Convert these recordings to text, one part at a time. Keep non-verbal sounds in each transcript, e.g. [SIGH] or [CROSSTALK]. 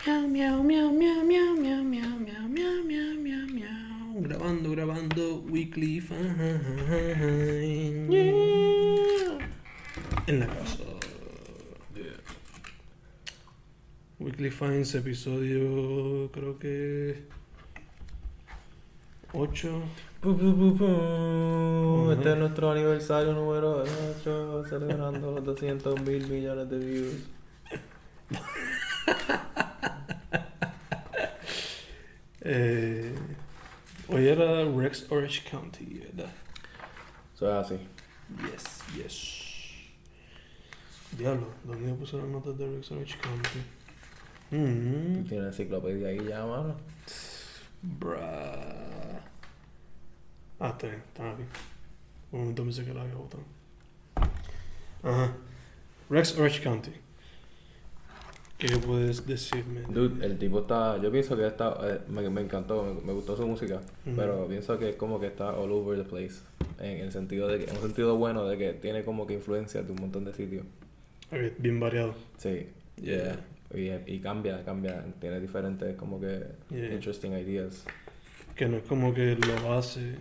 Miau, miau, miau, miau, miau, miau, miau, miau, miau, miau, miau. Grabando, grabando, Weekly Fine. En la casa. Weekly Finds, episodio creo que 8. Pu, pu, pu, pu. Ujú. Este es nuestro aniversario número 8, celebrando los 200 mil millones de views. Eh, hoy era Rex Orange County, ¿verdad? Eso es así. Yes, yes. Diablo, ¿dónde puse las notas de Rex Orange County? Mm, Tiene la enciclopedia ahí ya, mano. bruh. Ah, está bien, está bien. Un momento pensé que la había botado. Ajá. Rex Orange County. ¿Qué puedes decirme? Dude, el tipo está. Yo pienso que está. eh, me, me encantó, me, me gustó su música. Pero pienso que es como que está all over the place. En el sentido de que, en un sentido bueno de que tiene como que influencia de un montón de sitios. Bien variado. Sí. Yeah. Y, y cambia, cambia. Tiene diferentes como que Yeah. interesting ideas. Que no es como que lo hace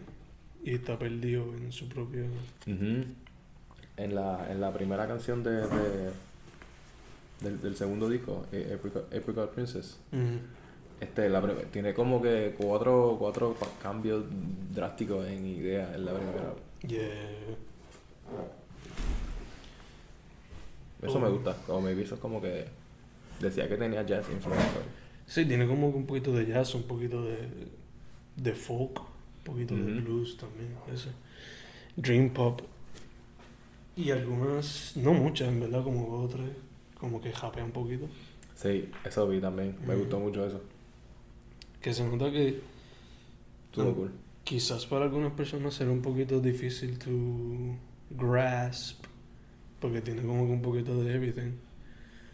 y está perdido en su propio. En, la, en la primera canción de, de- del, del segundo disco, eh, Apricot, Apricot Princess, este, la tiene como que cuatro, cuatro cambios drásticos en idea en la primera. Yeah. Eso me gusta, como me hizo como que decía que tenía jazz influence. Sí, tiene como que un poquito de jazz, un poquito de, de folk, un poquito de blues también, eso. Dream pop. Y algunas, no muchas en verdad, como dos o tres, como que japea un poquito. Sí, eso vi también, me gustó mucho eso. Que se nota que Estuvo cool. quizás para algunas personas será un poquito difícil to grasp, porque tiene como que un poquito de everything.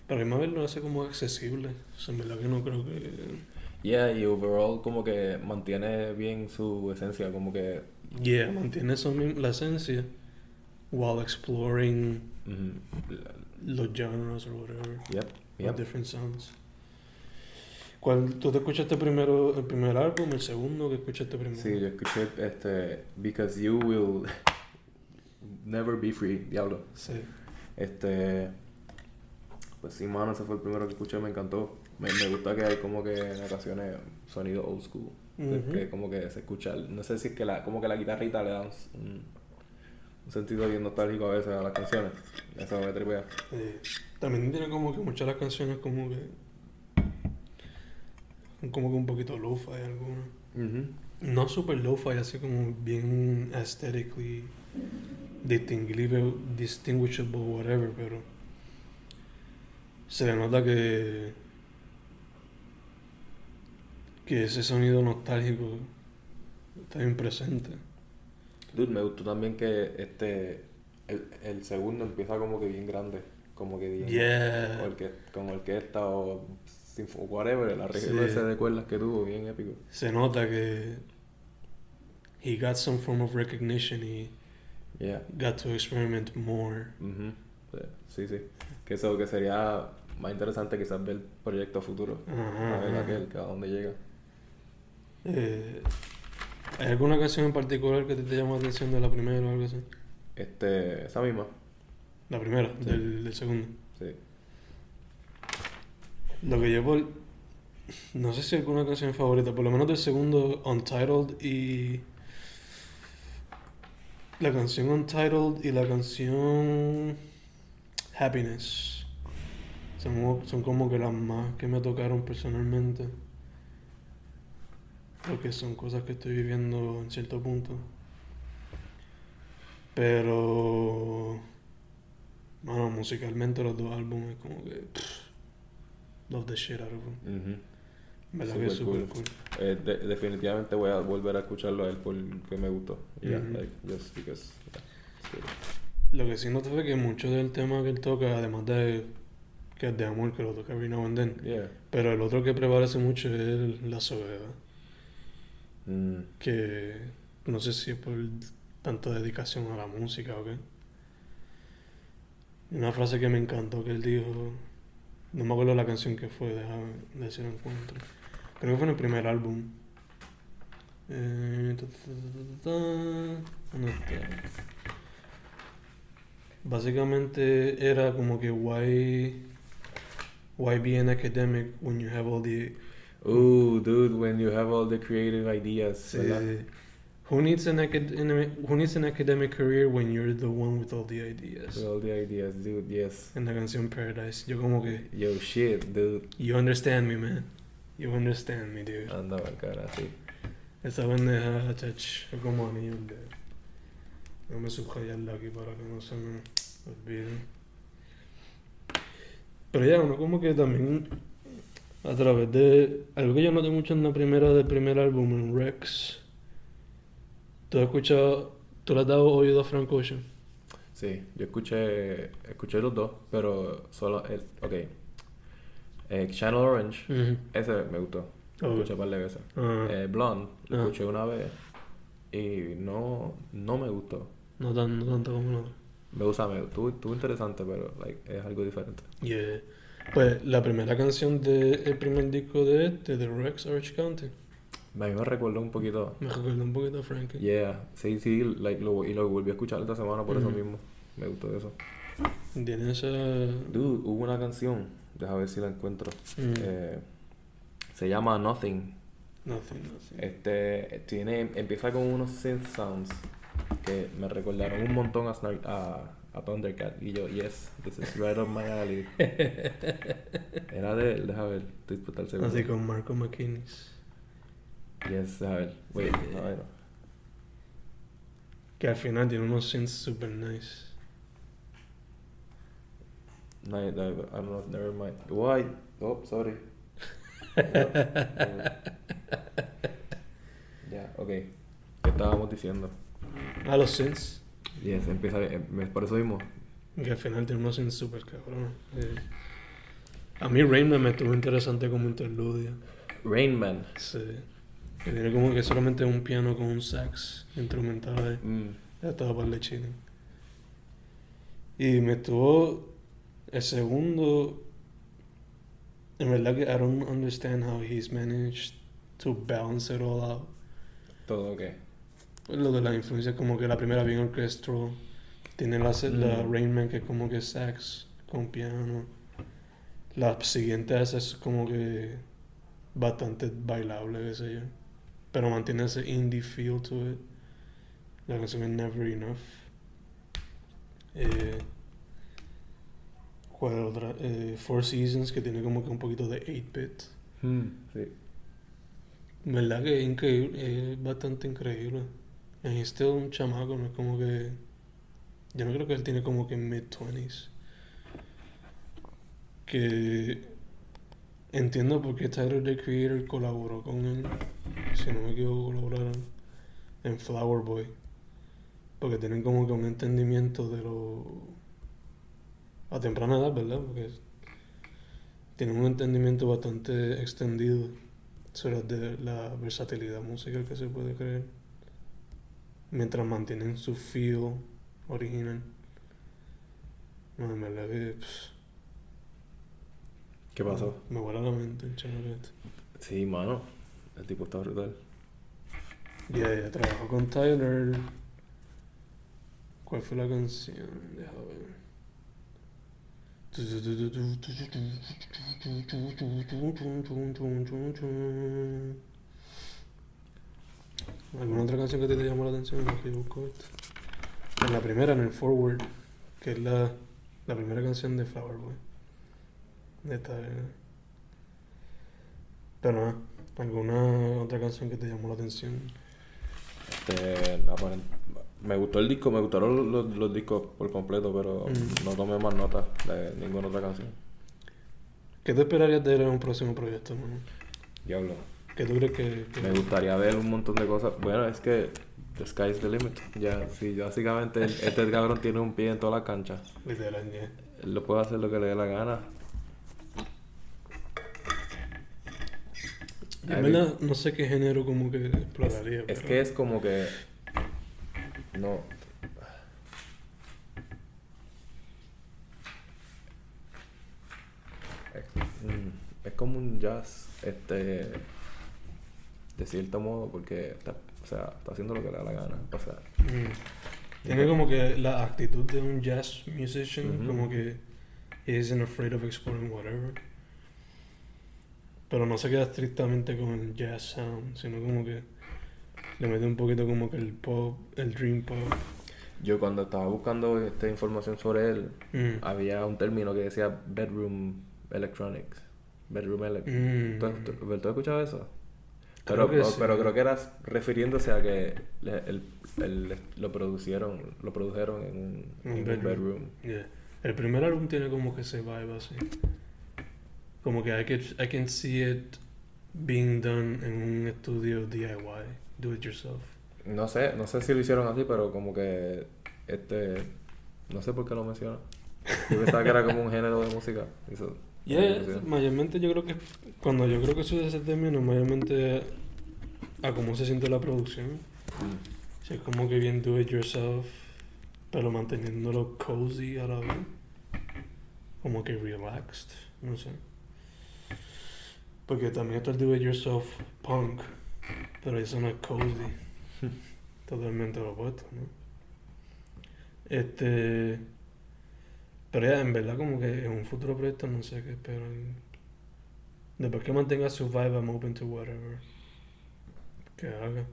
Pero a mí vez lo hace como accesible. O sea, en verdad que no creo que... Yeah, y overall como que mantiene bien su esencia, como que... Yeah, mantiene eso mismo, la esencia, while exploring los genres or whatever, Yep, yep. different sounds. ¿Cuál, ¿Tú te escuchaste primero el primer álbum, el segundo que escuchaste primero? Sí, yo escuché este Because You Will [LAUGHS] Never Be Free, diablo. Sí. Este pues sí, mano, ese fue el primero que escuché, me encantó. Me, me gusta que hay como que en ocasiones sonido old school. Ujú. Que como que se escucha, no sé si es que la, como que la guitarrita le da un, un- sentido bien nostálgico a veces a las canciones. Eso me tripea. Eh, también tiene como que muchas de las canciones como que... Como que un poquito lo-fi algunas. No super lo-fi, así como bien aesthetically distinguible, distinguishable, whatever, pero se le nota que que ese sonido nostálgico está bien presente. Dude, me gustó también que este el, el segundo empieza como que bien grande, como que bien Yeah. orque- con orquesta o whatever, el arreglo Sí. de cuerdas que tuvo, bien épico. Se nota que he got some form of recognition y Yeah. got to experiment more. Ujú. Sí, sí. Que eso que sería más interesante quizás ver el proyecto futuro. Ajá, a ver aquel, que a dónde llega. Eh, ¿Hay alguna canción en particular que te, te llama la atención de la primera o algo así? Este, esa misma. La primera, Sí. del, del segundo. Sí. Lo que llevo, no sé si alguna canción favorita, por lo menos del segundo, Untitled y la canción Untitled y la canción Happiness. Son, son como que las más que me tocaron personalmente. Porque son cosas que estoy viviendo en cierto punto. Pero, bueno, musicalmente los dos álbumes como que... pff, love the shit out of them. ¿Verdad que es Super super cool. cool? Eh, de- definitivamente voy a volver a escucharlo a él porque me gustó. Yeah, Ujú. like, just because, yeah. Lo que sí noté fue que mucho del tema que él toca, además de que es de amor, que lo toca every now and then, Yeah. pero el otro que prevalece mucho es la soledad. Mm. Que no sé si es por tanta dedicación a la música o qué. Una frase que me encantó que él dijo, No me acuerdo la canción que fue, déjame la encuentro. Creo que fue en el primer álbum. Eh. Básicamente era como que why why be an academic when you have all the Ooh, dude, when you have all the creative ideas. sí, ¿verdad? who needs an academic who needs an academic career when you're the one with all the ideas. With all the ideas, dude, yes. En la canción Paradise, yo como que Yo, shit, dude. you understand me, man. You understand me, dude. Anda, cara, sí. Esa pendeja, chach, es como anillo el dedo. Déjame subrayarla aquí para que no se me olvide. Pero ya, uno como que también a través de algo que yo noté mucho en la primera del primer álbum, en Rex. ¿Tú has escuchado, tú le has dado oído a Frank Ocean? Sí, yo escuché, escuché los dos, pero solo el, ok. Eh, Channel Orange, ese me gustó. Lo escuché un par de veces. Ah, Eh, Blonde, lo Ah. escuché una vez y no, no me gustó. no, tan, no tanto como el otro. Me gusta, me estuvo, estuvo interesante, pero like, es algo diferente. Yeah. Pues la primera canción del primer disco de este, de Rex Orange County, A mí me recordó un poquito. me recuerda un poquito a Frankie. Yeah, sí, sí, like, lo, y lo volví a escuchar esta semana por eso mismo. Me gustó eso. Tiene esa. Dude, hubo una canción, deja ver si la encuentro. Mm. Eh, se llama Nothing. Nothing, nothing. Este tiene empieza con unos synth sounds que me recordaron un montón a, Snar- a, a Thundercat y yo yes this is right up my alley [LAUGHS] era de él deja ver estoy total seguro Así con Marco McKinnis. yes deja ver wait Yeah. a ver Que al final tiene unos synths super nice. no, I, I don't know never mind why oh sorry [LAUGHS] ya okay ¿qué estábamos diciendo? A los synths. Yes empieza eh, me- por eso mismo Que al final unos synths super cabrón. Eh, a mí Rainman me estuvo interesante como interludio. Rain Man Sí. Que tiene como que solamente un piano con un sax instrumental ahí. Mm. Ya estaba para el chile. Y me estuvo el segundo. En verdad que I don't understand how he's managed to balance it all out. todo ok lo de la influencia, como que la primera bien orchestral. Tiene la, se- la Mm. Rain Man que es como que sax con piano. La siguiente es como que bastante bailable, qué sé yo. Pero mantiene ese indie feel to it. La canción es Never Enough. Eh, ¿Cuál otra? Eh, Four Seasons, que tiene como que un poquito de 8-bit. Mm, sí ¿Verdad que es increíble? Es bastante increíble. Y este es un chamaco, no es como que... Yo no creo que él tiene como que mid-20s. Que... Entiendo por qué Tyler, the Creator, colaboró con él. Si no me equivoco, colaboraron en Flower Boy. Porque tienen como que un entendimiento de lo... A temprana edad, ¿verdad? Porque tienen un entendimiento bastante extendido sobre la versatilidad musical que se puede crear mientras mantienen su feel original. No, en verdad que pff, ¿qué pasó? me vuela la mente el chamaquete. Sí, mano. El tipo está brutal. Ya, ya trabajó con Tyler. ¿Cuál fue la canción? Deja ver. ¿Alguna otra canción que te llamó la atención en busco esto? En la primera, en el Forward, que es la, la primera canción de Flower Boy. De esta, eh. Pero nada, ¿alguna otra canción que te llamó la atención? Este, me gustó el disco, me gustaron los, los- los discos por completo, pero Mm. no tomé más nota de ninguna otra canción. ¿Qué te esperarías de él en un próximo proyecto, mano? Diablo. ¿Qué tú crees que...? que- Me gustaría ver un montón de cosas. Bueno, es que the sky's the limit. Ya, sí, básicamente este [LAUGHS] cabrón tiene un pie en toda la cancha. Literal. Él lo puede hacer lo que le dé la gana. En verdad, no sé qué género como que exploraría. Es pero- que es como que. No. jazz, este, de cierto modo, porque está, o sea, está haciendo lo que le da la gana. O sea, Mm. Tiene como que la actitud de un jazz musician, Ujú. como que isn't afraid of exploring whatever. Pero no se queda estrictamente con el jazz sound, sino como que le mete un poquito como que el pop, el dream pop. yo cuando estaba buscando esta información sobre él, Mm. había un término que decía bedroom electronics. Bedroom electronics. Mm. ¿Tú, tú, tú has escuchado eso? Creo Pero, que sí. pero creo que eras refiriéndose a que le- el- el- lo producieron, lo produjeron en un, en bedroom. bedroom. Yeah. El primer álbum tiene como que ese vibe así. Como que I can, I can see it being done en un estudio DIY, do it yourself. No sé, no sé si lo hicieron así, pero como que este no sé por qué lo menciona. Yo pensaba que era como un género de música. Eso, Yeah, eso sí. mayormente yo creo que cuando yo creo que eso ese término, mayormente a cómo se siente la producción. Mm. Si es como que bien do it yourself, pero manteniéndolo cozy a la vez. Como que relaxed, no sé. Porque también está el do it yourself punk, pero eso no es cozy. [LAUGHS] Totalmente lo opuesto, ¿no? Este. Pero ya, en verdad, como que en un futuro proyecto no sé qué espero. Después que mantenga su vibe, I'm open to whatever. Que haga.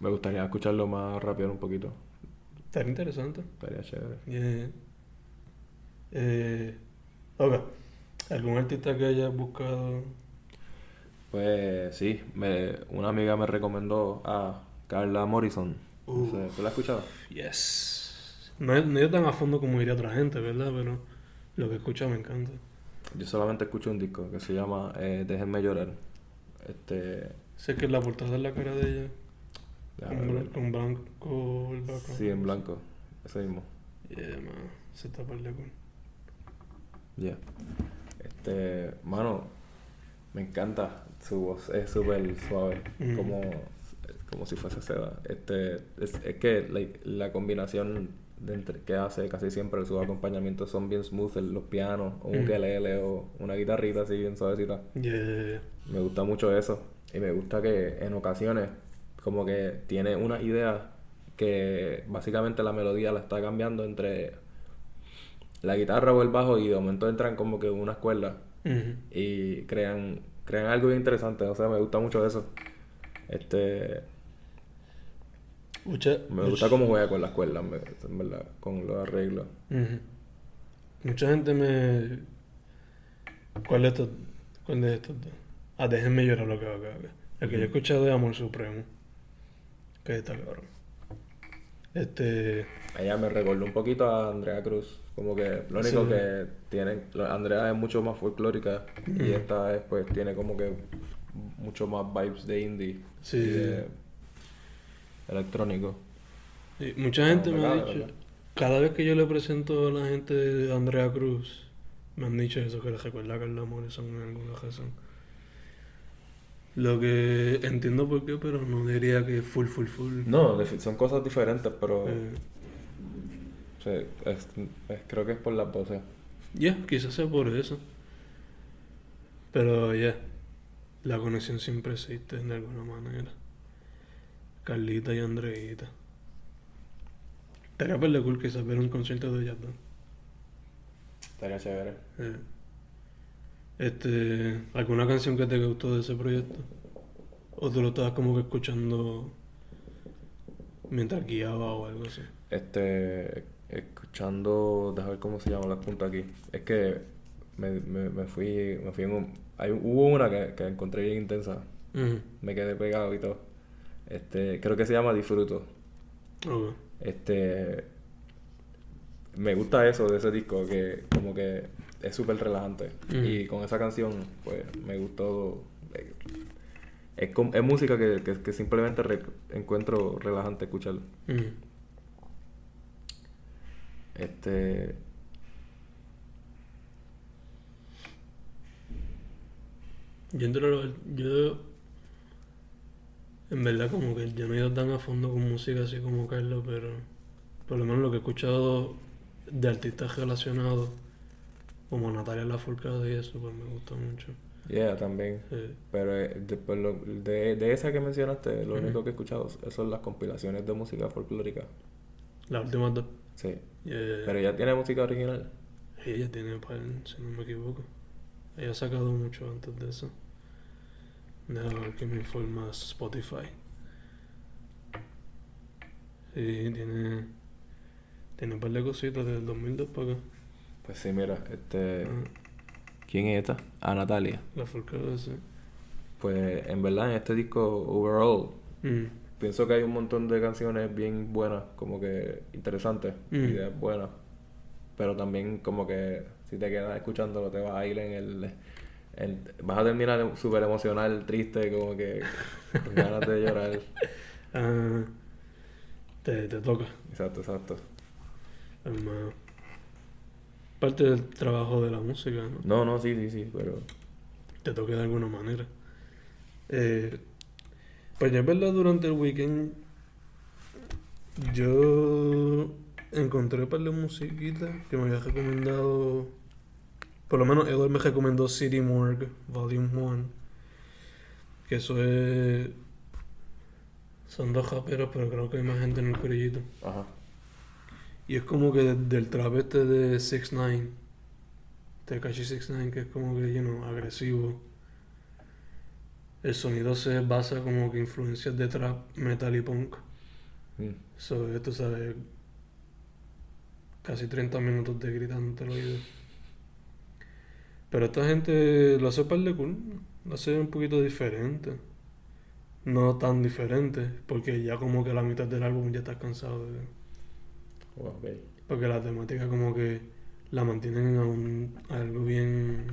Me gustaría escucharlo más rápido un poquito. Estaría interesante. Estaría chévere. Yeah. Eh, ok. ¿Algún artista que hayas buscado? Pues sí, me, una amiga me recomendó a Carla Morrison. Uh. ¿Tú la has escuchado? Yes. No, no ido tan a fondo como diría otra gente, ¿verdad? Pero lo que escucho me encanta. Yo solamente escucho un disco que se llama eh, Déjenme llorar. Este. Sé que la portada es la cara de ella. Con, con blanco el background. Sí, en blanco. Ese mismo. Yeah, man. Se tapa el de. Ya. Este, mano, me encanta su voz, es súper suave, Mm. como, como si fuese seda. Este, es, es que la, la combinación de entre- que hace casi siempre sus acompañamientos son bien smooth, los pianos, o un Mm. ukelele o una guitarrita así bien suavecita. Yeah, yeah, yeah. Me gusta mucho eso. Y me gusta que en ocasiones como que tiene una idea que básicamente la melodía la está cambiando entre la guitarra o el bajo y de momento entran como que en una cuerda Ujú. y crean crean algo bien interesante. O sea, me gusta mucho eso. Este, Mucha, me much- gusta cómo juega con las cuerdas, en verdad, con los arreglos. Mucha gente me. ¿Cuál de estos? ¿Cuál de estos dos? Ah, déjenme llorar lo que va a cagar. El que yo he escuchado de Amor Supremo. Que está cabrón. Este. Ella me recordó un poquito a Andrea Cruz. Como que lo único Sí. que tiene. lo- Andrea es mucho más folclórica. Y esta es, pues, tiene como que mucho más vibes de indie. Sí, y sí, de sí. Electrónico. Sí, mucha gente me ha dicho. Cada vez que yo le presento a la gente de Andrea Cruz, me han dicho eso, que les recuerda a Carla Morrison en alguna razón. Lo que entiendo por qué, pero no diría que full, full, full. No, son cosas diferentes, pero. Eh, sí, es- es- creo que es por las voces. Ya, quizás sea por eso. Pero ya, la conexión siempre existe de alguna manera. Carlita y Andreita. Estaría perder cool quizás ver un concierto de ellas dos. Estaría chévere. Eh, Este, ¿alguna canción que te gustó de ese proyecto? ¿O tú lo estabas como que escuchando mientras guiaba o algo así? Este, escuchando, déjame ver cómo se llama la punta aquí. Es que me, me, me fui, me fui en un, hay, hubo una que, que encontré bien intensa. Me quedé pegado y todo. Este, creo que se llama Disfruto. Este, me gusta eso de ese disco, que como que es súper relajante. Mm. Y con esa canción, pues me gustó. eh, Es, es música que, que, que simplemente re- encuentro relajante escuchar. Ujú. Este. Yo, yo en verdad como que yo no he ido tan a fondo con música así como Carlos, pero por lo menos lo que he escuchado de artistas relacionados, como Natalia Lafourcade y eso, pues me gusta mucho. Yeah, también. Sí. Pero eh, de, por lo- de, de esa que mencionaste, lo único que he escuchado son las compilaciones de música folclórica. Las últimas dos. Sí. Yeah. Pero ella tiene música original. Ella tiene par, si no me equivoco. Ella ha sacado mucho antes de eso. Déjame que me informa Spotify. Sí, tiene. Tiene un par de cositas del 2002 para acá. Pues sí, mira, este... Ah, ¿Quién es esta? Ah, Natalia. la folclore, sí. Pues en verdad en este disco overall Mm, pienso que hay un montón de canciones bien buenas, como que interesantes, Mm. ideas buenas. Pero también como que si te quedas escuchándolo te vas a ir en el... vas a terminar súper emocional, triste, como que con ganas de llorar. [LAUGHS] Ah, te, te toca. Exacto, exacto. hermano. Parte del trabajo de la música, ¿no? No, no, sí, sí, sí, pero... te toque de alguna manera. Eh, pues yo en verdad durante el weekend yo encontré un par de musiquitas que me había recomendado, por lo menos Edward me recomendó City Morgue Volume 1, que eso es... Son dos raperos, pero creo que hay más gente en el corillito. Ajá. Y es como que de- del trap este de 6 9 Tekashi 6 9 que es como que, you know, agresivo. El sonido se basa como que influencias de trap, metal y punk. Mm. So, tú sabes, casi 30 minutos de gritándote el oído. Pero esta gente lo hace par de cool, lo hace un poquito diferente. No tan diferente, porque ya como que la mitad del álbum ya estás cansado de... Porque la temática como que la mantienen a, un, a algo bien...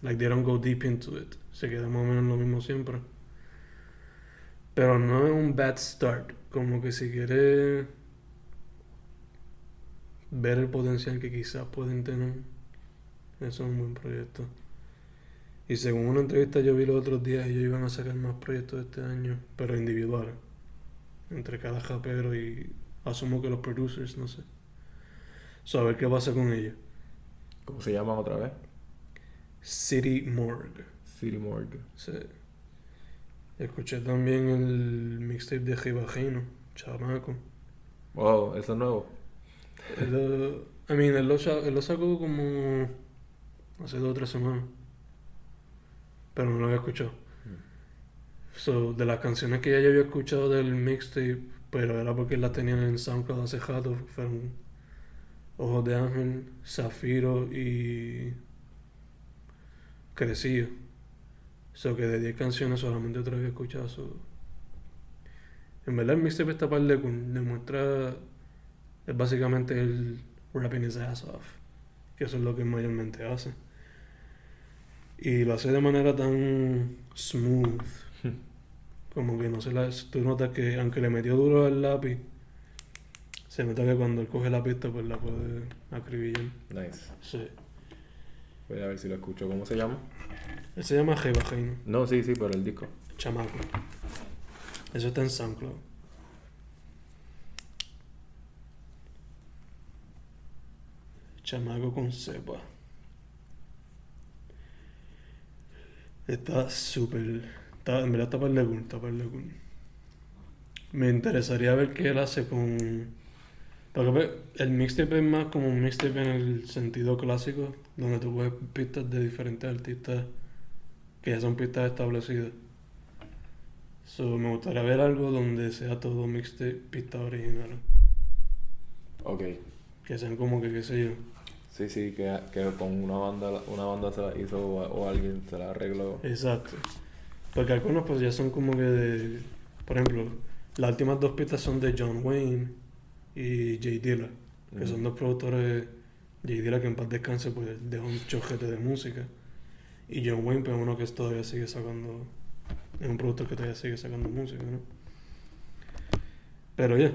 Like they don't go deep into it. Se queda más o menos lo mismo siempre. Pero no es un bad start. Como que si quieres ver el potencial que quizás pueden tener, eso es un buen proyecto. Y según una entrevista yo vi los otros días, ellos iban a sacar más proyectos este año, pero individuales. Entre cada rapero y asumo que los producers, no sé. So, a ver qué pasa con ellos. ¿Cómo se llaman otra vez? City Morgue. City Morgue. Sí. Escuché también el mixtape de Gibajino, Chamaco. Wow, eso es nuevo. Lo- I mean, él lo, él lo sacó como hace dos o tres semanas. Pero no lo había escuchado. So, de las canciones que ya yo había escuchado del mixtape, pero era porque las tenían en SoundCloud hace rato, fueron Ojos de Ángel, Zafiro y Crecido. So que de 10 canciones solamente otra había escuchado. so. En verdad el mixtape está par de cool, demuestra es básicamente el rapping his ass off, que eso es lo que mayormente hace. Y lo hace de manera tan smooth, como que no se la... Tú notas que aunque le metió duro al lápiz, se nota que cuando él coge la pista pues la puede acribillar. Nice. Sí. Voy a ver si lo escucho. ¿Cómo se llama? Él se llama Jeva No, sí, sí, pero el disco. chamaco. Eso está en SoundCloud. Chamaco con cepa. Está súper. Está, en verdad está par de cool, está par de cool. Me interesaría ver qué él hace con. Porque el mixtape es más como un mixtape en el sentido clásico, donde tú coges pistas de diferentes artistas que ya son pistas establecidas. So, me gustaría ver algo donde sea todo mixtape, pistas originales. Ok. Que sean como que, qué sé yo. Sí, sí, que, que con una banda, una banda se la hizo o, o alguien se la arregló. Exacto. Porque algunos pues ya son como que de... Por ejemplo, las últimas dos pistas son de John Wayne y Jay Dilla. Que son dos productores... Jay Dilla que en paz descanse pues dejó un chojete de música. Y John Wayne pues uno que todavía sigue sacando... Es un productor que todavía sigue sacando música, ¿no? Pero ya.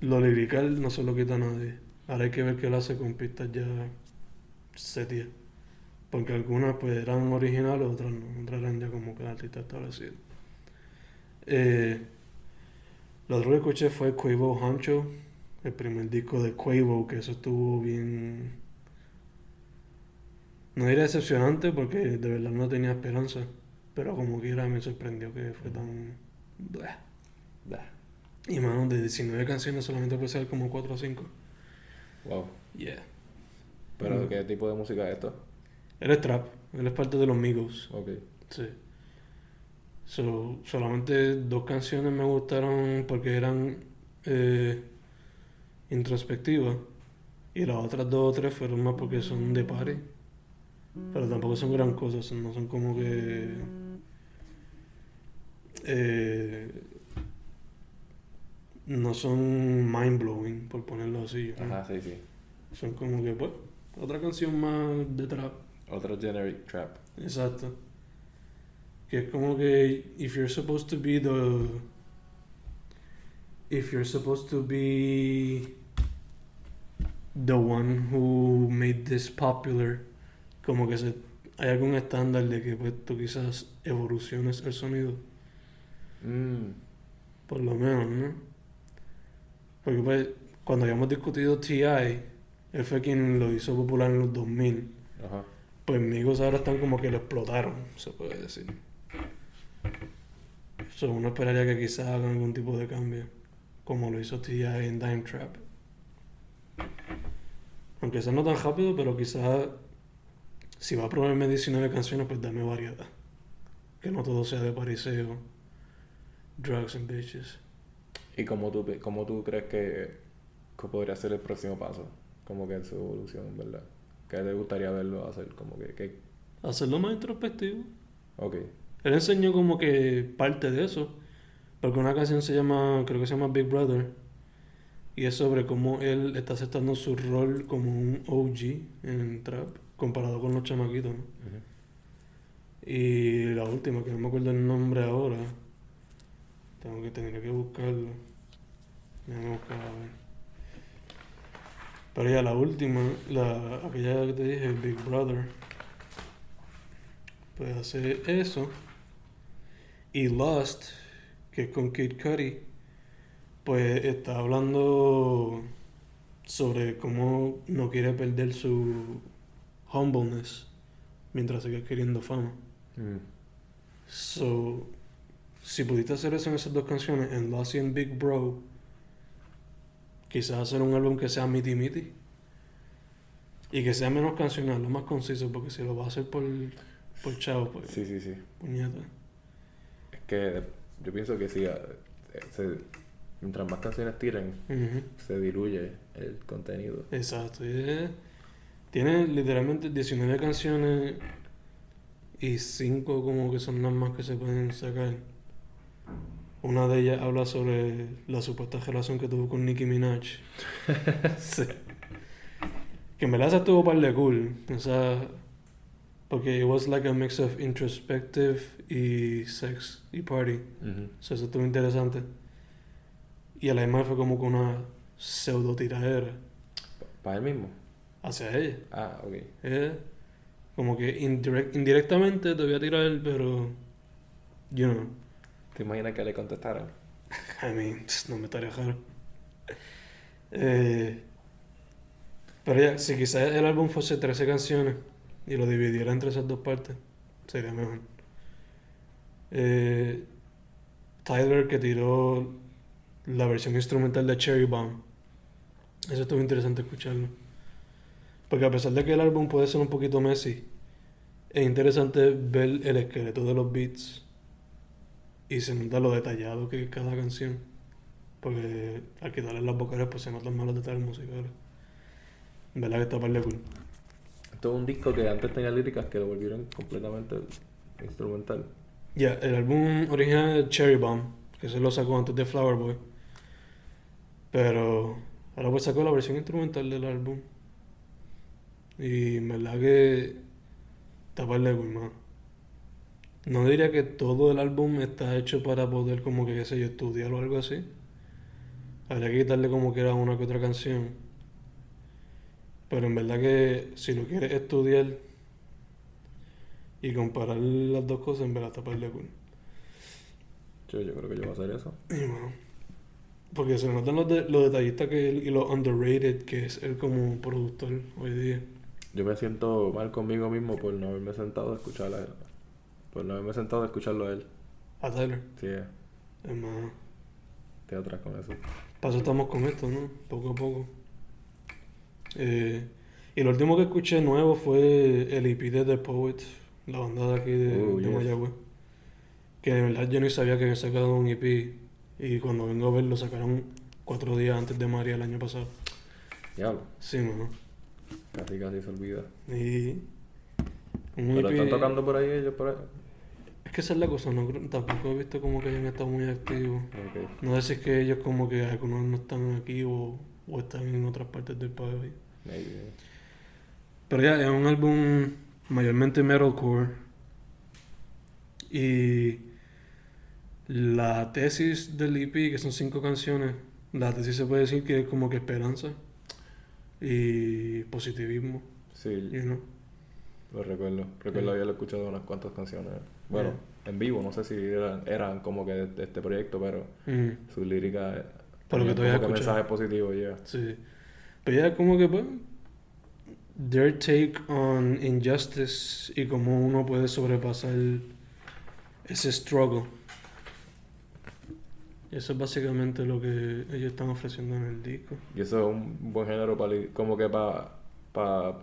Lo lirical no se lo quita a nadie. Ahora hay que ver qué él hace con pistas ya setias. Porque algunas pues eran originales, otras no. Otras eran ya como que artistas establecidos. Eh, lo otro que escuché fue Quavo Hancho, el primer disco de Quavo, que eso estuvo bien... No diría decepcionante porque de verdad no tenía esperanza. Pero como quiera me sorprendió que fue tan... Bleh. Y mano, de 19 canciones solamente puede ser como 4 o 5. Wow. Yeah. ¿Pero Mm. qué tipo de música es esto? Él es trap, él es parte de los Migos. Ok. Sí. So, solamente dos canciones me gustaron porque eran eh, introspectivas. Y las otras dos o tres fueron más porque son de party. Pero tampoco son gran cosa, son- no son como que. eh, no son mind blowing, por ponerlo así. ¿no? Ajá, sí, sí. Son como que, pues, otra canción más de trap. Otro generic trap. Exacto. Que es como que if you're supposed to be the if you're supposed to be the one who made this popular, como que se, hay algún estándar de que pues tú quizás evoluciones el sonido, Mm. por lo menos, ¿no? Porque pues cuando habíamos discutido T.I., él fue quien lo hizo popular en los 2000. Ajá. Pues amigos ahora están como que lo explotaron, se puede decir. So, uno esperaría que quizás hagan algún tipo de cambio, como lo hizo T.I. en Dime Trap. Aunque sea no tan rápido, pero quizás si va a probarme 19 canciones, pues dame variedad. Que no todo sea de pariseo, drugs and bitches. ¿Y cómo tú, cómo tú crees que, que podría ser el próximo paso? Como que en su evolución, ¿verdad? ¿Qué te gustaría verlo hacer? Como que... que... Hacerlo más introspectivo. Ok. Él enseñó como que parte de eso. Porque una canción se llama, creo que se llama Big Brother. Y es sobre cómo él está aceptando su rol como un OG en trap, comparado con los chamaquitos. ¿no? Y la última, que no me acuerdo el nombre ahora. Tengo que tener que buscarlo. Déjame buscarlo a ver. Pero ya la última, la, aquella que te dije, Big Brother. Pues hace eso. Y Lost, que es con Kid Cudi, pues está hablando sobre cómo no quiere perder su humbleness mientras sigue queriendo fama. Mm. So, si pudiste hacer eso en esas dos canciones, en Lost y en Big Bro, quizás hacer un álbum que sea miti miti y que sea menos cancional, lo más conciso, porque si lo vas a hacer por, por chavo, pues Sí, sí, sí. puñeta. Es que yo pienso que sí, eh, se- mientras más canciones tiren, Ujú. se diluye el contenido. Exacto. y tiene literalmente 19 canciones y 5 como que son las más que se pueden sacar. Una de ellas habla sobre la supuesta relación que tuvo con Nicki Minaj. [LAUGHS] sí. Que en verdad esa estuvo par de cool. O sea, porque it was like a mix of introspective y sex y party. Ujú. O sea, eso estuvo interesante. Y a la misma vez fue como que una pseudo tiradera ¿Para él mismo? hacia ella. Ah, ok. Eh, como que indirect- indirectamente te voy a tirar, pero. You know. ¿Te imaginas que le contestaran? I mean, [LAUGHS] no me estaría raro. Eh, pero ya, si quizás el álbum fuese 13 canciones y lo dividiera entre esas dos partes, sería mejor. Eh, Tyler que tiró la versión instrumental de Cherry Bomb. Eso estuvo interesante escucharlo. Porque a pesar de que el álbum puede ser un poquito messy, es interesante ver el esqueleto de los beats y se nota lo detallado que es cada canción. Porque al quitarle las vocales pues se notan más los detalles musicales. ¿Verdad que está par de cool? Esto es un disco que antes tenía líricas que lo volvieron completamente instrumental. Ya, el álbum original es Cherry Bomb, que se lo sacó antes de Flower Boy. Pero ahora pues sacó la versión instrumental del álbum. Y en verdad que está par de cool, man. No diría que todo el álbum está hecho para poder como que, qué sé yo, estudiar o algo así. Habría que quitarle como que era una que otra canción. Pero en verdad que si lo quieres estudiar y comparar las dos cosas, en verdad está par de cool. Yo, yo creo que yo voy a hacer eso. Y bueno, porque se notan los, de- los detallistas que él y lo underrated que es él como productor hoy día. Yo me siento mal conmigo mismo por no haberme sentado a escuchar a Por no haberme sentado a escucharlo a él. A Tyler. Sí, eh, Es más, te atrás con eso. para eso estamos con esto, ¿no? Poco a poco. Eh, y lo último que escuché nuevo fue el EP de The Poet, la banda de aquí de, Oh, de yes. Mayagüez. Que de verdad yo ni sabía que habían sacado un EP. Y cuando vengo a verlo, sacaron cuatro días antes de María el año pasado. Diablo, Sí, mano. casi casi se olvida. Y. Un Pero EP están tocando por ahí ellos por ahí. Es que esa es la cosa, no, tampoco he visto como que hayan estado muy activos. No decir que ellos como que algunos no están aquí o, o están en otras partes del país. maybe. Pero ya, es un álbum mayormente metalcore. Y la tesis del EP, que son cinco canciones, la tesis se puede decir que es como que esperanza y positivismo, Sí, you know. lo recuerdo. Recuerdo Mm. haberlo escuchado unas cuantas canciones. Bueno, en vivo, no sé si eran, eran como que de, este proyecto, pero Mm, su lírica eh, Por lo que habías como que mensajes positivos, ya. sí. Pero ya como que pues, their take on injustice y cómo uno puede sobrepasar ese struggle. Eso es básicamente lo que ellos están ofreciendo en el disco. Y eso es un buen género para como que para para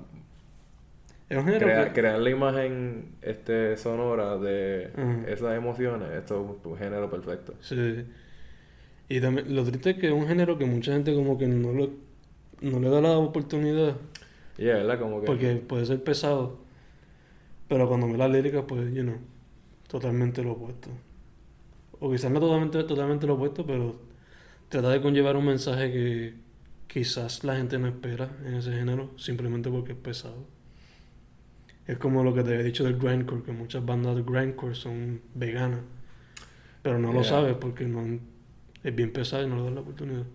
Es un género crear, que- crear la imagen este sonora de esas emociones. Esto es un género perfecto. Sí. Y también, lo triste es que es un género que mucha gente como que no, lo, no le da la oportunidad Y es verdad, como que porque puede ser pesado. Pero cuando ve la lírica, pues, you know, totalmente lo opuesto. O quizás no totalmente, totalmente lo opuesto, pero trata de conllevar un mensaje que quizás la gente no espera en ese género, simplemente porque es pesado. Es como lo que te había dicho del grindcore, que muchas bandas de grindcore son veganas, pero no lo sabes porque no es bien pesado y no le das la oportunidad.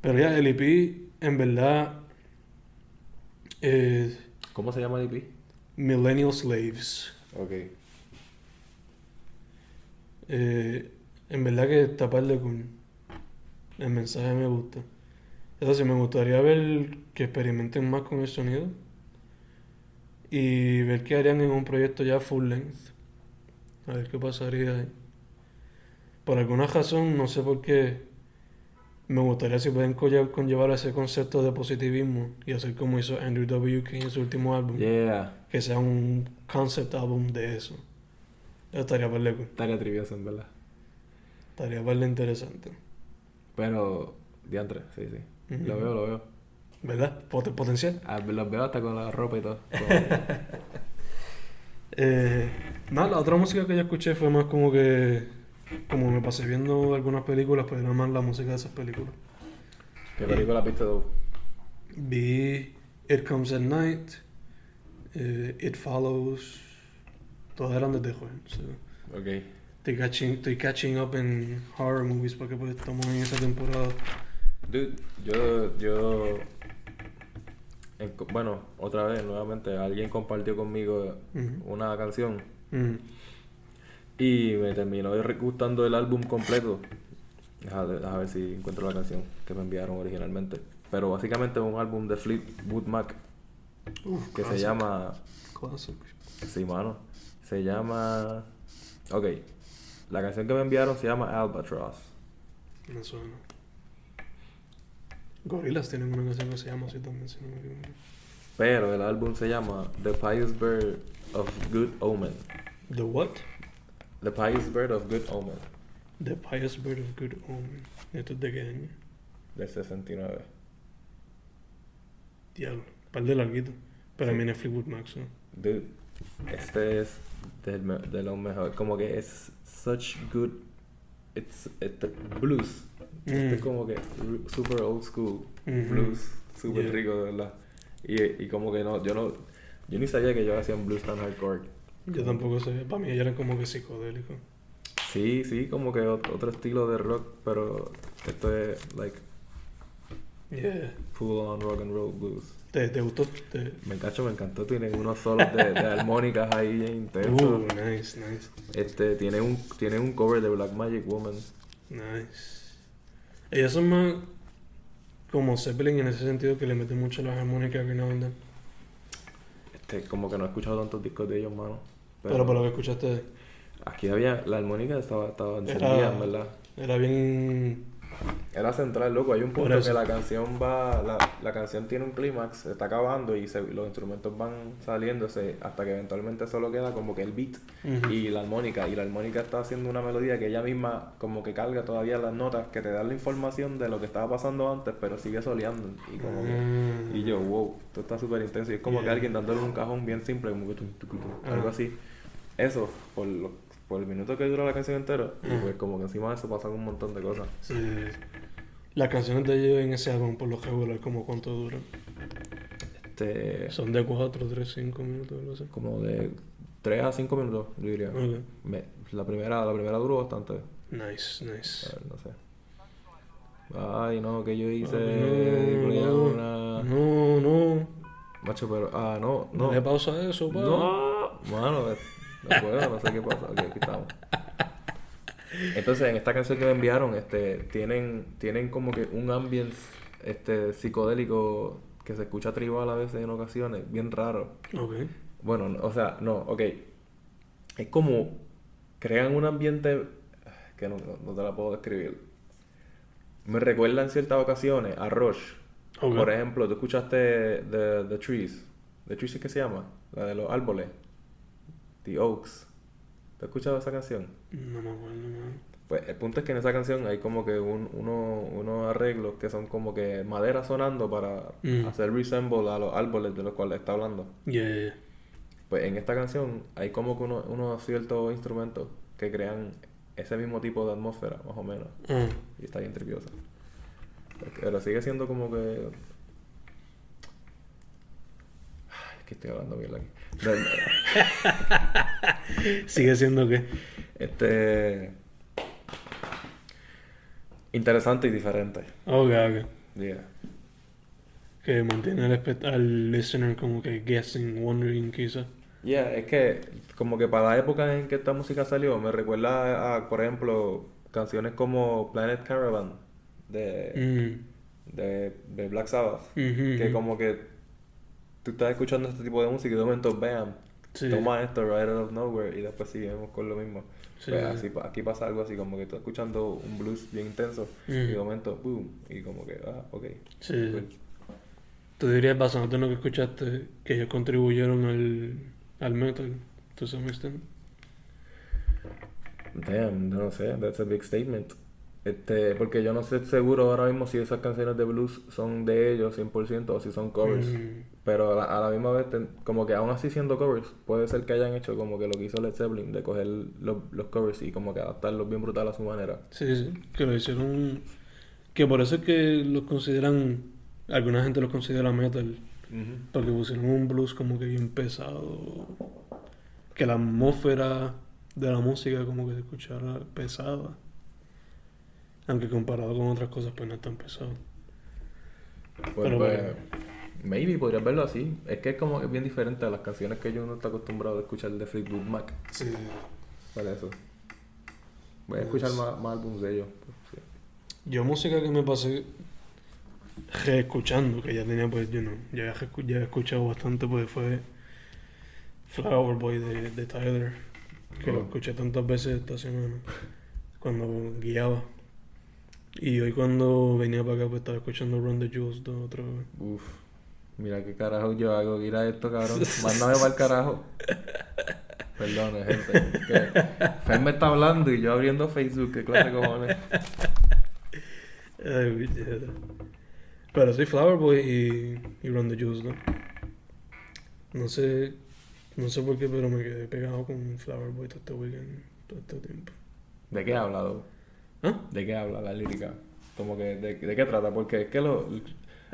Pero ya, el EP, en verdad, ¿Cómo se llama el EP? Millennial Slaves. Ok. Eh, en verdad que está par de cool. El mensaje me gusta. Eso sí, me gustaría ver que experimenten más con el sonido. Y ver qué harían en un proyecto ya full length. A ver qué pasaría ahí. Por alguna razón, no sé por qué, me gustaría si pueden conlle- conllevar ese concepto de positivismo y hacer como hizo Andrew W.K. en su último álbum. Yeah. Que sea un concept album de eso. Eso estaría par de cool. Estaría trivioso, en verdad. Estaría par de interesante. Pero, diantre, sí, sí. Lo veo, lo veo. ¿Verdad? Pot- potencial. Ah, Los veo hasta con la ropa y todo. [LAUGHS] Eh, nada, la otra música que yo escuché fue más como que. Como me pasé viendo algunas películas, pues era más la música de esas películas. ¿Qué película viste tú? Vi It Comes at Night, eh, It Follows. Todas eran de terror. so, Ok. estoy, catching, estoy catching up en horror movies porque pues estamos en esa temporada. Dude, yo, yo, en bueno, otra vez, nuevamente, alguien compartió conmigo una canción y me terminó gustando el álbum completo. Deja ver si encuentro la canción que me enviaron originalmente. Pero básicamente es un álbum de Fleetwood Mac que se llama, classic. sí, mano, se llama, ok, la canción que me enviaron se llama Albatross. Me suena. Gorillaz tienen una canción que se llama así también, si no me equivoco. Pero el álbum se llama The Pious Bird of Good Omen. The what? The Pious Bird of Good Omen. The Pious Bird of Good Omen. ¿Esto es de qué año? Del 69. Diablo. Par de larguito. Pero Sí. mí es Fleetwood Mac, ¿no? Dude, este es de los mejores. Como que es such good. It's, it's blues. Este Mm. es como que super old school blues. Super Yeah. rico, de verdad. Y, y como que no, yo no. Yo ni sabía que ellos hacían blues tan hardcore. Yo tampoco sé. Para mí ellos eran como que psicodélicos. Sí, sí, como que ot- otro estilo de rock, pero esto es like Yeah. full on rock and roll blues. ¿Te, te gustó? Te... Me cacho, me encantó. Tienen unos solos de, de armónicas ahí intensos. Uh, nice, nice. Este, tiene un, tiene un cover de Black Magic Woman. Nice. Ellos son más como Zeppelin en ese sentido que le mete mucho las armónicas now and then. Este, como que no he escuchado tantos discos de ellos, mano. Pero, por lo que escuchaste, Aquí había, la armónica estaba, estaba Era- encendida, en verdad. era bien. Era central, loco. Hay un punto que la canción va, la, la canción tiene un clímax, se está acabando y se- los instrumentos van saliéndose hasta que eventualmente solo queda como que el beat y la armónica. Y la armónica está haciendo una melodía que ella misma como que carga todavía las notas que te dan la información de lo que estaba pasando antes, pero sigue soleando. Y como que- Mm. Y yo, wow, esto está súper intenso. Y es como que alguien dándole un cajón bien simple, como que tum, algo así. Eso, por, lo- por el minuto que dura la canción entera. Y pues como que encima de eso pasan un montón de cosas. Sí. Las canciones de ellos en ese álbum, por lo regular, como cuánto duran. Este, Son de 4, 3, 5 minutos, no sé. como de 3 a 5 minutos, yo diría. Ok. Me- la, primera, la primera duró bastante. Nice, A nice. ver, no sé. Ay, no, que yo hice. no, Ponía no, una- no, no. Macho, pero. Ah, no, no. Dale pausa a eso, pa. No, mano, no puedo, no sé qué pasa. Ok, aquí estamos. Entonces, en esta canción que me enviaron, este, tienen, tienen como que un ambience este, psicodélico que se escucha tribal a veces en ocasiones, bien raro. Ok. Bueno, no, o sea, no, ok. Es como crean un ambiente que no, no- no te la puedo describir. Me recuerda en ciertas ocasiones a Rush. Ok. Por ejemplo, tú escuchaste The, The Trees. ¿The Trees es que se llama? La de los árboles. The Oaks. ¿Te has escuchado esa canción? No me acuerdo, man. Pues el punto es que en esa canción hay como que un, uno, unos arreglos que son como que madera sonando para Mm. hacer resemble a los árboles de los cuales está hablando. Yeah, yeah. Pues en esta canción hay como que uno- unos ciertos instrumentos que crean ese mismo tipo de atmósfera, más o menos. Ah, Y está bien tripiosa. Pero sigue siendo como que. Ay, es que estoy hablando bien aquí. Sigue siendo que. Este. Interesante y diferente. Ok, ok. Yeah. Que mantiene al, al listener como que guessing, wondering quizás. Yeah, es que como que para la época en que esta música salió, me recuerda a, por ejemplo, canciones como Planet Caravan de, Mm. de, de Black Sabbath. Que como que tú estás escuchando este tipo de música y de momento, bam, Sí. toma esto right out of nowhere y después seguimos con lo mismo. Sí, Pues sí. así, aquí pasa algo así, como que estás escuchando un blues bien intenso y de momento, boom, y como que, ah, ok. Sí. cool. Tú dirías, basándote en lo que escuchaste, que ellos contribuyeron al, al metal, to some extent. Damn, no sé, that's a big statement. Este, porque yo no sé seguro ahora mismo si esas canciones de blues son de ellos 100% o si son covers. Mm. Pero a la, a la misma vez, ten- como que aún así siendo covers, puede ser que hayan hecho como que lo que hizo Led Zeppelin, de coger los, los covers y como que adaptarlos bien brutal a su manera. Sí, sí, que lo hicieron. Que por eso es que los consideran. Alguna gente los considera metal. Porque pusieron un blues como que bien pesado. Que la atmósfera de la música como que se escuchara pesada. Aunque comparado con otras cosas, pues no es tan pesado. Pues, Pero pues. Maybe podrías verlo así. Es que es como que bien diferente a las canciones que yo no está acostumbrado a escuchar de Fleetwood Mac. Sí. Para eso. Voy a escuchar más, más álbumes de ellos. pues, sí. Yo música que me pasé reescuchando, que ya tenía pues, yo no, ya, había ya he escuchado bastante, pues fue Flower Boy de, de Tyler, que lo Oh. escuché tantas veces esta semana, cuando guiaba. Y hoy cuando venía para acá, pues estaba escuchando Run the Jewels dos otra vez. Uf. Mira qué carajo yo hago. Mira esto, cabrón. [LAUGHS] Mándame para el carajo. Perdón, gente. Que Fer me está hablando y yo abriendo Facebook. ¿Qué clase de cojones? Ay, puñeta. Pero sí, Flower Boy y, y Run the Jewels, ¿no? No sé, no sé por qué, pero me quedé pegado con Flower Boy todo este weekend, todo este tiempo. ¿De qué habla, Doc? ¿Ah? ¿De qué habla la lírica? Como que, ¿de, de qué trata? Porque es que lo,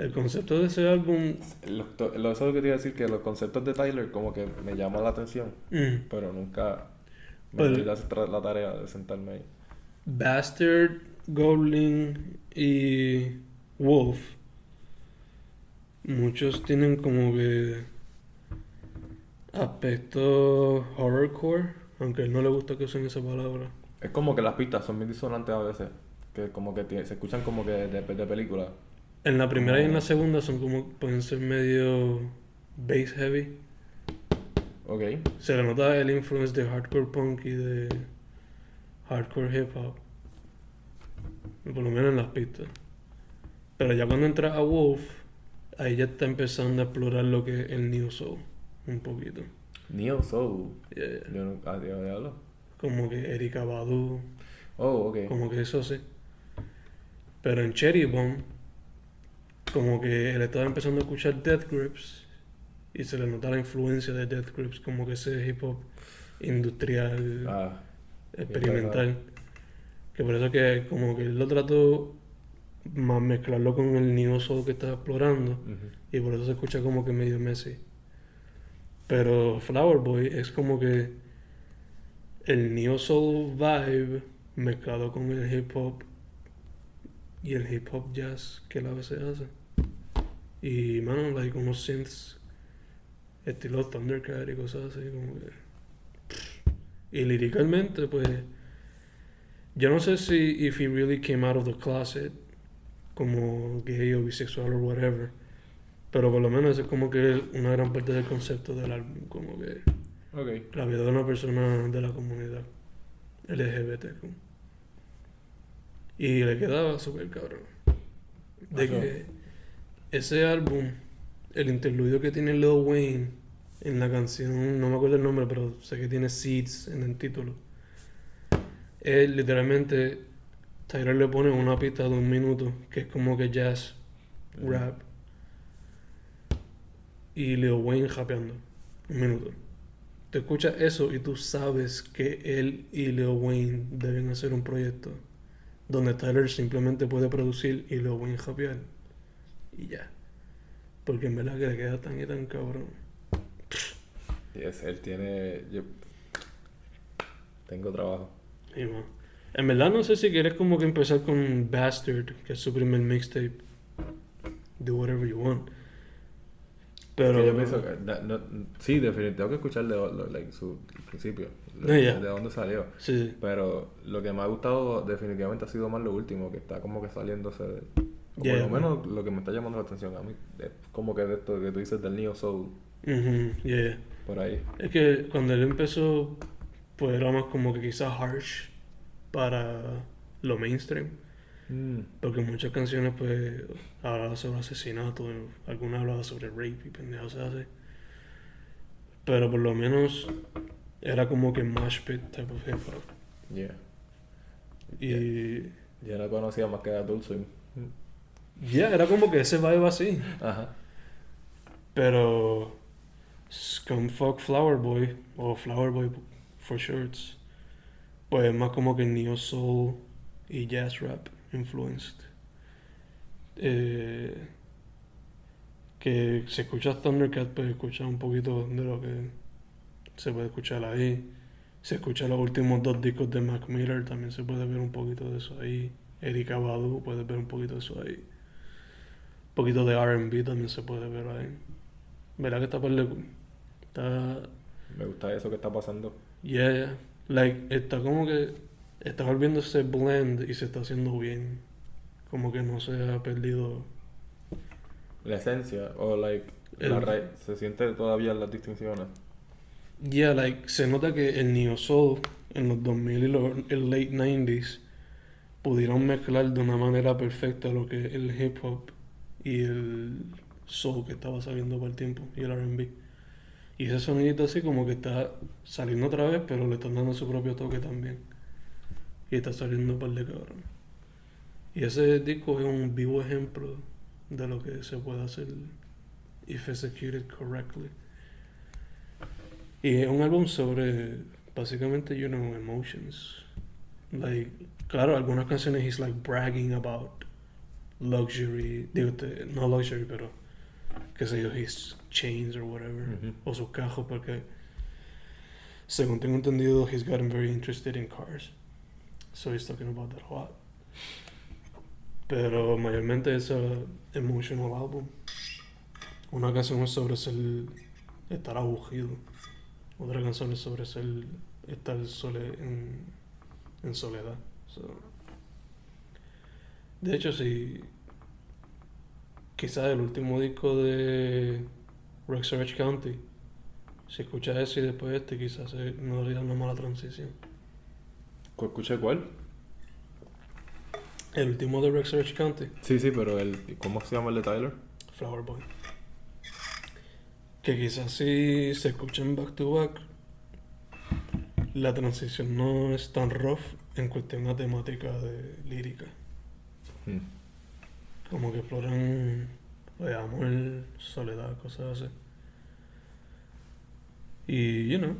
El concepto de ese álbum. lo, lo- eso es lo que te iba a decir, que los conceptos de Tyler como que me llaman la atención, mm, pero nunca me Pues- doy la, tarea de sentarme ahí. Bastard, Goblin y Wolf. Muchos tienen como que aspecto horrorcore, aunque a él no le gusta que usen esa palabra. Es como que las pistas son bien disonantes a veces, que como que se escuchan como que de, de película. En la primera y en la segunda son como, pueden ser medio bass heavy. Ok. Se le nota el influence de hardcore punk y de hardcore hip hop. Por lo menos en las pistas. Pero ya cuando entra a Wolf, ahí ya está empezando a explorar lo que es el Neo Soul. Un poquito. Neo Soul. Yeah. Yo. Ah, tío, diablo. Como que Erika Badu. Oh, ok. Como que eso sí. Pero en Cherry Bomb, como que él estaba empezando a escuchar Death Grips y se le nota la influencia de Death Grips, como que ese hip hop industrial, Ah, experimental. Que por eso que como que él lo trató más mezclarlo con el neo soul que estaba explorando ujú. y por eso se escucha como que medio Messi. Pero Flower Boy es como que el neo soul vibe mezclado con el hip hop y el hip hop jazz que él a veces hace. Y mano, like unos synths estilo Thundercat y cosas así como que. Y líricamente, pues. Yo no sé si if he really came out of the closet como gay o bisexual o whatever. Pero por lo menos es como que una gran parte del concepto del álbum, como que Ok. la vida de una persona de la comunidad LGBT. Y le quedaba súper cabrón. De Ajá. que ese álbum, el interludio que tiene Lil Wayne en la canción, no me acuerdo el nombre, pero sé que tiene Seeds en el título. Es literalmente, Tyler le pone una pista de un minuto, que es como que jazz, rap. Y Lil Wayne rapeando. Un minuto. Te escuchas eso y tú sabes que él y Lil Wayne deben hacer un proyecto donde Tyler simplemente puede producir y Lil Wayne rapear. Y ya. Porque en verdad que le queda tan y tan cabrón. Yes, él tiene. Yo... Tengo trabajo. Man, En verdad no sé si quieres como que empezar con Bastard, que es su primer mixtape. Do whatever you want. Pero... Yo pienso que. no- sí, definitivamente. Tengo que escuchar de, lo- like, su principio. De dónde salió. Sí, sí. Pero lo que me ha gustado definitivamente ha sido más lo último, que está como que saliéndose de... O Yeah. por lo menos lo que me está llamando la atención a mí, es como que de esto que tú dices del Neo Soul, yeah. por ahí. Es que cuando él empezó, pues era más como que quizás harsh para lo mainstream. Mm, Porque muchas canciones, pues, hablaban sobre asesinato, algunas hablaban sobre rape y pendejadas así. Pero por lo menos era como que mash pit type of hip hop. yeah. Y Yo no conocía más que Adult Swim. ya, era como que ese vibe así. Ajá. Pero Scumfuck Flower Boy, o Flower Boy for shorts, pues más como que neo soul y jazz rap influenced. Eh, que si escuchas Thundercat, pues escuchas un poquito de lo que se puede escuchar ahí. Si escuchas los últimos dos discos de Mac Miller, también se puede ver un poquito de eso ahí. Erika Badu, puedes ver un poquito de eso ahí. Un poquito de RB también se puede ver ahí. ¿Verdad que está por el Está. Me gusta eso que está pasando. Yeah, yeah. Like, está como que. Está volviendo ese blend y se está haciendo bien. Como que no se ha perdido. La esencia, o like, El- la se siente todavía las distinciones. Yeah, like, se nota que el Neo Soul en los 2000 y los el late 90s pudieron mezclar de una manera perfecta lo que es el hip hop y el soul que estaba saliendo por el tiempo y el RB. Y ese sonidito así como que está saliendo otra vez, pero le están dando su propio toque también. Y está saliendo par de cabrón. Y ese disco es un vivo ejemplo de lo que se puede hacer if executed correctly. Y es un álbum sobre básicamente, you know, emotions. Like, claro, algunas canciones he's like bragging about luxury, digo, este, no luxury, pero qué sé yo, his chains or whatever, Ujú. o sus cajos, porque según tengo entendido, he's gotten very interested in cars. So he's talking about that a lot. Pero mayormente es un emotional album. Una canción es sobre ser, estar aburrido. Otra canción es sobre ser, estar sole, en, soledad. So, de hecho, si quizás el último disco de Rex County. Si escuchas ese y después este, quizás no haría una mala transición. ¿Cu- ¿Escuché cuál? El último de Rex County, Sí, sí, pero el... ¿Cómo se llama el de Tyler? Flower Boy. Que quizás si se escuchan back to back, la transición no es tan rough en cuestión a temática de lírica. Mm. Como que exploran pues, amor, soledad, cosas así. Y, you know,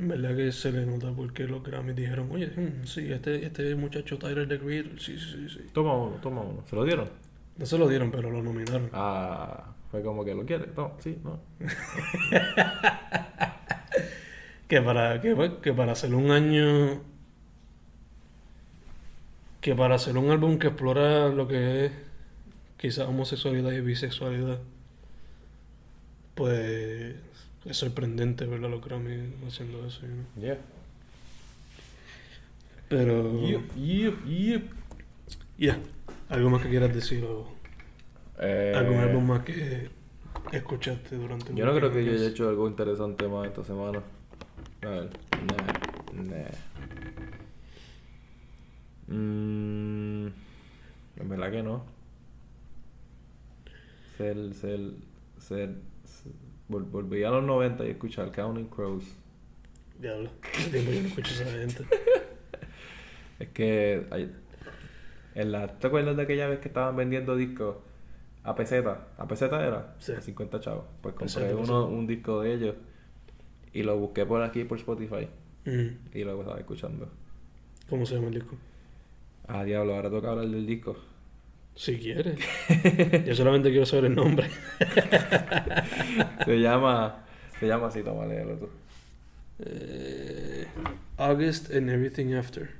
en verdad que se le nota porque los Grammys dijeron, oye, hmm, sí, este, este muchacho Tyler the Creator, sí, sí, sí, sí. Toma uno, toma uno. ¿Se lo dieron? No se lo dieron, pero lo nominaron. Ah, fue como que lo quiere. No, sí, no. [LAUGHS] Que para, que, que para hacer un año. Que para hacer un álbum que explora lo que es quizás homosexualidad y bisexualidad, pues es sorprendente ver a los Grammy haciendo eso. Yeah. Pero. Yep, yep, yep. Yeah. ¿Algo más que quieras decir o Eh, algún álbum más que escuchaste durante Yo no creo que yo haya hecho algo interesante más esta semana. A ver. Nah. Nah. Mm, en verdad que no. Ser, ser, ser, ser- vol- volví a los 90 y escuchar Counting Crows. Diablo, tiempo que no escucho esa gente. [LAUGHS] Es que hay- en la, ¿te acuerdas de aquella vez que estaban vendiendo discos a peseta? ¿A peseta era? Sí. A 50 chavos. Pues compré Peseta, uno, peseta. un disco de ellos y lo busqué por aquí por Spotify Mm. y lo estaba escuchando. ¿Cómo se llama el disco? Ah, diablo, ahora toca hablar del disco. Si quieres. Yo solamente quiero saber el nombre. Se llama, se llama así, toma, léelo tú. Eh, August and Everything After.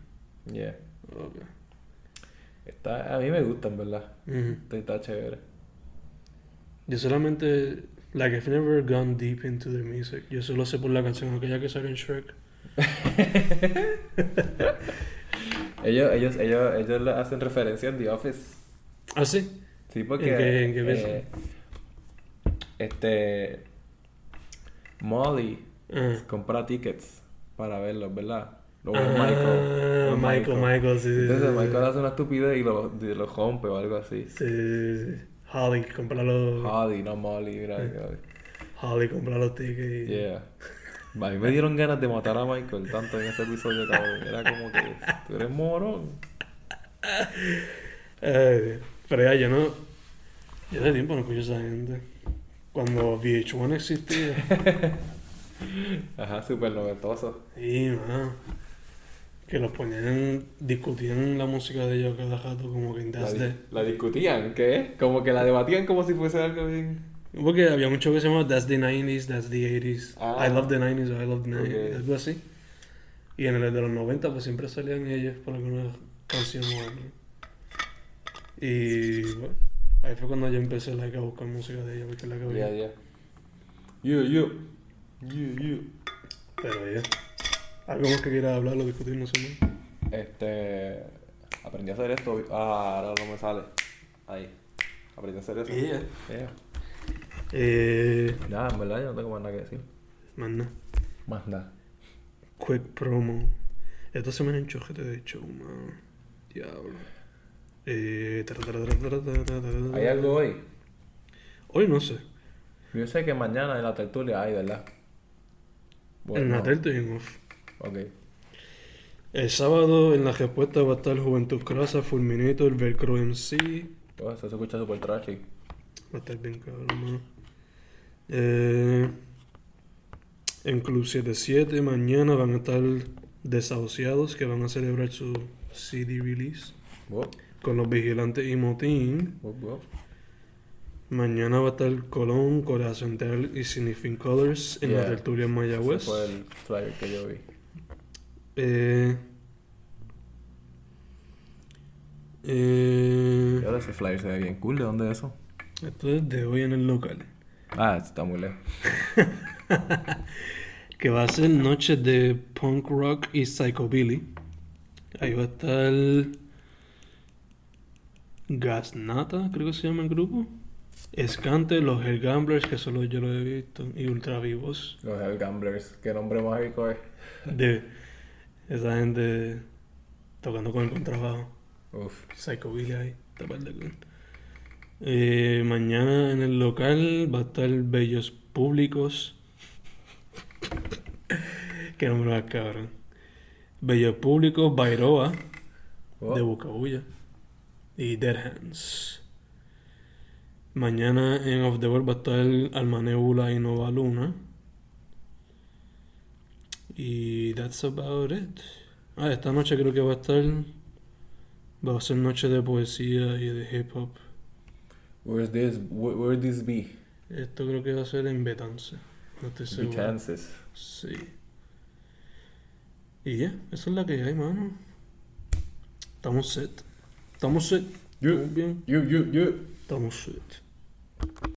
Yeah. Ok. Está, a mí me gusta, en verdad. Ujú. Está, está chévere. Yo solamente, like, I've never gone deep into the music. Yo solo sé por la canción aquella que salió en Shrek. [LAUGHS] Ellos, ellos, ellos, ellos hacen referencia en The Office. ¿Ah, sí? Sí, porque. ¿En qué- en qué eh, este. Molly Ah. compra tickets para verlos, ¿verdad? Luego Ah, Michael. Michael, Michael, sí, sí, Entonces sí, Michael sí. hace una estupidez y lo, lo rompe o algo así. Sí, sí, sí. Holly, compra los... Hardy, no Molly, mira. Sí. que- Holly, compra los tickets. y- Yeah. A mí me dieron ganas de matar a Michael tanto en ese episodio, cabrón. Era como que tú eres morón. Ay. Pero ya, yo no... Yo de tiempo no escucho a esa gente. Cuando VH1 existía. [LAUGHS] Ajá, súper noventoso. Sí, mano. Que los ponían, discutían la música de ellos cada rato como que La, di- la discutían, ¿qué? Como que la debatían como si fuese algo bien. Porque había mucho que se llamaba That's the 90s, That's the 80s, Ah. I love the 90s, I love the 90s, Ok. algo así. Y en el de los 90 pues siempre salían ellos por alguna canción o algo. Y bueno, ahí fue cuando yo empecé like, a buscar música de ellos, porque la que Ya, ya. Yo, yo. Yo, yo. Pero ya. Algo más que quieras hablar o discutir, no sé más. Este. Aprendí a hacer esto. Ah, ahora no me sale. Ahí. Aprendí a hacer eso. Yeah. Yeah. Eh, Ya, en verdad, yo no tengo más nada que decir. manda, Más nada. quick promo. Esta semana en Chojete de show, man. Diablo. Eh, ¿Hay algo hoy? Hoy no sé. Yo sé que mañana en la tertulia hay, ¿verdad? en la y en off. Ok. El sábado en la respuesta va a estar Juventud Crasa, Fulminator, Velcro MC. Pues eso se escucha súper trashy. Va a estar bien cabrón, mano. Eh, en Club 77 mañana van a estar Desahuciados que van a celebrar su CD release Wow, con los Vigilantes y Motín. wow, wow. Mañana va a estar Colón, Corea Central y Signifing Colors en la tertulia en Ese Mayagüez. fue el flyer que yo vi. Eh, eh, Y ahora ese flyer se ve bien cool. ¿De dónde es eso? esto es de hoy en el local. Ah, está muy lejos. [LAUGHS] Que va a ser noches de punk rock y psychobilly. Ahí va a estar Gasnata, creo que se llama el grupo. Escante, los Hell Gamblers, que solo yo lo he visto. Y Ultra Vivos. Los Hell Gamblers. Qué nombre mágico es. De esa gente tocando con el contrabajo. Uf. Psycho Billy ahí. Eh, mañana en el local va a estar Bellos Públicos. [LAUGHS] Qué nombre más cabrón. Bellos Públicos, Bairoa, Oh. de Bucabulla. Y Dead Hands. Mañana en Off the World va a estar Alma Nebula y Nova Luna. Y that's about it. Ah, esta noche creo que va a estar. Va a ser noche de poesía y de hip hop. Where's this? Where, where this be? Esto creo que va a ser en Betance. No estoy seguro. Kansas. Sí. Y ya, esa es la que hay, mano. Estamos set. Estamos set. You, Estamos bien. you, you, you. Estamos set.